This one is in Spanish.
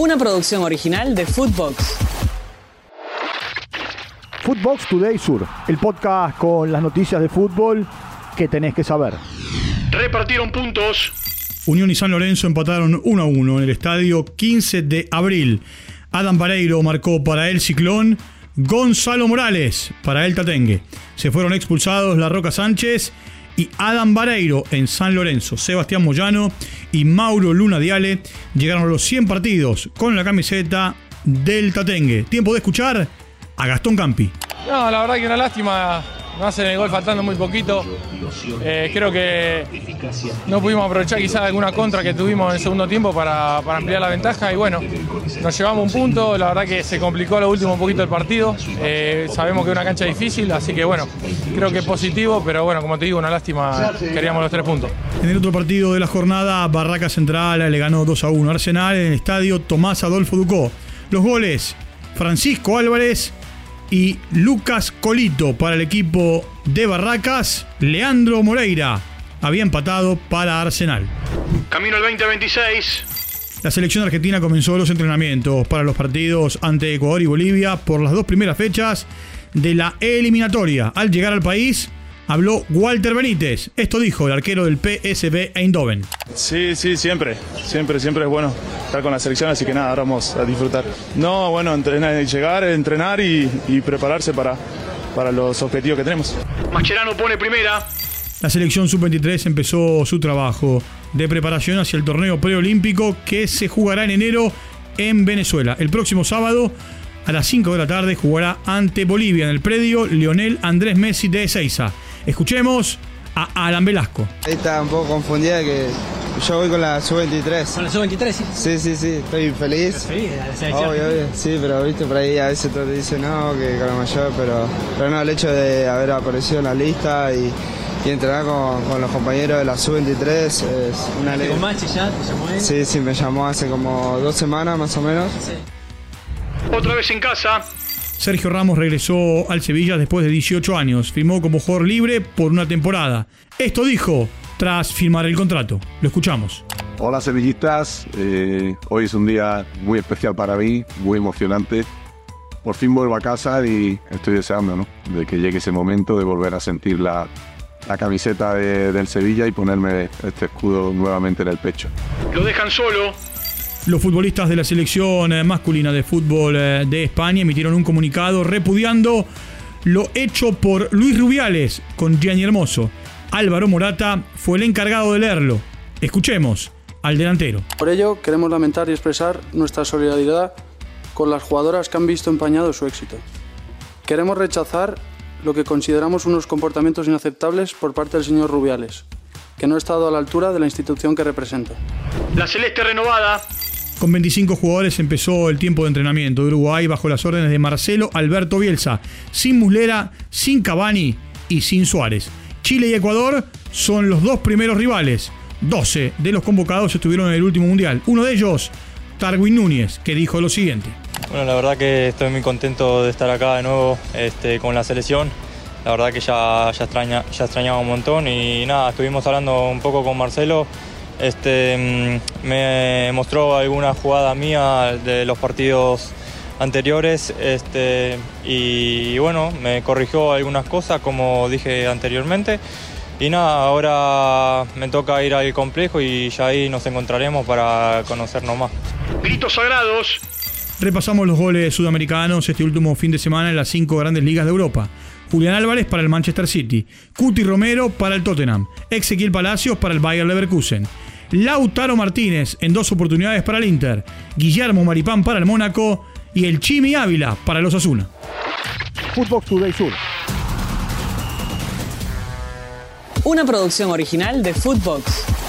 Una producción original de Footbox. Footbox Today Sur, el podcast con las noticias de fútbol que tenés que saber. Repartieron puntos. Unión y San Lorenzo empataron 1 a 1 en el estadio 15 de abril. Adam Vareiro marcó para el Ciclón, Gonzalo Morales para el Tatengue. Se fueron expulsados La Roca Sánchez y Adam Vareiro en San Lorenzo. Sebastián Moyano y Mauro Luna Diale llegaron a los 100 partidos con la camiseta del Tatengue. Tiempo de escuchar a Gastón Campi. No, la verdad que una lástima. No hacen el gol faltando muy poquito. Eh, creo que no pudimos aprovechar quizás alguna contra que tuvimos en el segundo tiempo para, ampliar la ventaja y bueno, nos llevamos un punto. La verdad que se complicó a lo último un poquito el partido. Eh, sabemos que es una cancha difícil, así que bueno, creo que es positivo, pero bueno, como te digo, una lástima. Queríamos los tres puntos. En el otro partido de la jornada, Barraca Central le ganó 2 a 1 Arsenal en el estadio Tomás Adolfo Ducó. Los goles, Francisco Álvarez y Lucas Colito para el equipo de Barracas. Leandro Moreira había empatado para Arsenal. Camino al 2026. La selección argentina comenzó los entrenamientos para los partidos ante Ecuador y Bolivia por las dos primeras fechas de la eliminatoria. Al llegar al país, habló Walter Benítez. Esto dijo el arquero del PSV Eindhoven. Sí, sí, siempre. Siempre, siempre es bueno estar con la selección, así que nada, ahora vamos a disfrutar. No, bueno, entrenar, llegar, entrenar y, prepararse para, para los objetivos que tenemos. Mascherano pone primera. La selección sub-23 empezó su trabajo de preparación hacia el torneo preolímpico que se jugará en enero en Venezuela. El próximo sábado a las 5 de la tarde jugará ante Bolivia en el predio Lionel Andrés Messi de Ezeiza. Escuchemos a Alan Velasco. Ahí está un poco confundida que yo voy con la sub-23. ¿Con la sub-23? Sí. sí, sí, sí, estoy feliz. feliz de la selección? Obvio, obvio. Sí, pero viste, por ahí a veces te dicen no, que con la mayor, pero, pero no, el hecho de haber aparecido en la lista y, entrenar con, los compañeros de la sub-23 es una alegría. ¿Con Machi ya te llamó él? Sí, sí, me llamó hace como dos semanas más o menos. Sí. Otra vez en casa. Sergio Ramos regresó al Sevilla después de 18 años. Firmó como jugador libre por una temporada. Esto dijo tras firmar el contrato. Lo escuchamos. Hola sevillistas, eh, hoy es un día muy especial para mí, muy emocionante. Por fin vuelvo a casa y estoy deseando ¿no? de que llegue ese momento de volver a sentir la, camiseta del Sevilla y ponerme este escudo nuevamente en el pecho. Lo dejan solo, los futbolistas de la selección eh, masculina de fútbol eh, de España emitieron un comunicado repudiando lo hecho por Luis Rubiales con Gianni Hermoso. Álvaro Morata fue el encargado de leerlo. Escuchemos al delantero. Por ello, queremos lamentar y expresar nuestra solidaridad con las jugadoras que han visto empañado su éxito. Queremos rechazar lo que consideramos unos comportamientos inaceptables por parte del señor Rubiales, que no ha estado a la altura de la institución que representa. La celeste renovada con 25 jugadores empezó el tiempo de entrenamiento de Uruguay bajo las órdenes de Marcelo Alberto Bielsa, sin Muslera, sin Cavani y sin Suárez. Chile y Ecuador son los dos primeros rivales. 12 de los convocados estuvieron en el último mundial. Uno de ellos, Tarwin Núñez, que dijo lo siguiente. Bueno, la verdad que estoy muy contento de estar acá de nuevo este, con la selección. La verdad que ya, ya, extraña, ya extrañaba un montón y nada, estuvimos hablando un poco con Marcelo este, mm, me mostró alguna jugada mía de los partidos anteriores este, y bueno, me corrigió algunas cosas como dije anteriormente. Y nada, ahora me toca ir al complejo y ya ahí nos encontraremos para conocernos más. Gritos sagrados. Repasamos los goles sudamericanos este último fin de semana en las cinco grandes ligas de Europa. Julián Álvarez para el Manchester City, Cuti Romero para el Tottenham, Ezequiel Palacios para el Bayer Leverkusen, Lautaro Martínez en dos oportunidades para el Inter, Guillermo Maripán para el Mónaco y el Chimi Ávila para los Asuna. Footbox Today Sur. Una producción original de Footbox.